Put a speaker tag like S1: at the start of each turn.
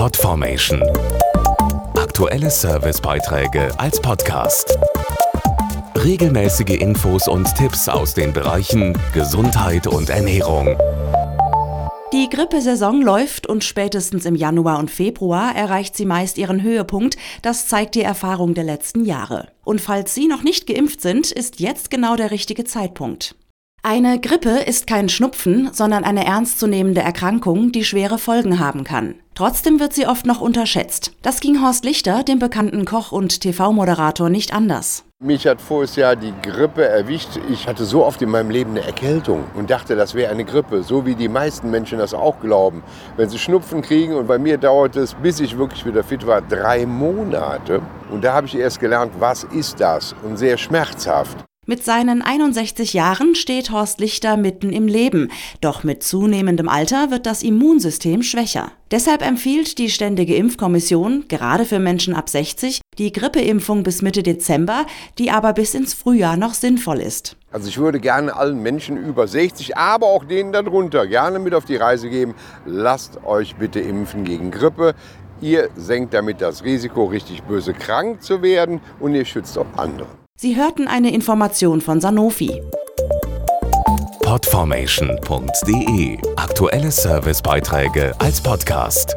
S1: Podformation. Aktuelle Servicebeiträge als Podcast. Regelmäßige Infos und Tipps aus den Bereichen Gesundheit und Ernährung.
S2: Die Grippesaison läuft und spätestens im Januar und Februar erreicht sie meist ihren Höhepunkt. Das zeigt die Erfahrung der letzten Jahre. Und falls Sie noch nicht geimpft sind, ist jetzt genau der richtige Zeitpunkt. Eine Grippe ist kein Schnupfen, sondern eine ernstzunehmende Erkrankung, die schwere Folgen haben kann. Trotzdem wird sie oft noch unterschätzt. Das ging Horst Lichter, dem bekannten Koch und TV-Moderator, nicht anders.
S3: Mich hat voriges Jahr die Grippe erwischt. Ich hatte so oft in meinem Leben eine Erkältung und dachte, das wäre eine Grippe, so wie die meisten Menschen das auch glauben. Wenn sie Schnupfen kriegen und bei mir dauert es, bis ich wirklich wieder fit war, drei Monate. Und da habe ich erst gelernt, was ist das und sehr schmerzhaft.
S2: Mit seinen 61 Jahren steht Horst Lichter mitten im Leben, doch mit zunehmendem Alter wird das Immunsystem schwächer. Deshalb empfiehlt die Ständige Impfkommission, gerade für Menschen ab 60, die Grippeimpfung bis Mitte Dezember, die aber bis ins Frühjahr noch sinnvoll ist.
S3: Also ich würde gerne allen Menschen über 60, aber auch denen darunter gerne mit auf die Reise geben, lasst euch bitte impfen gegen Grippe. Ihr senkt damit das Risiko, richtig böse krank zu werden und ihr schützt auch andere.
S2: Sie hörten eine Information von Sanofi.
S1: Podformation.de Aktuelle Servicebeiträge als Podcast.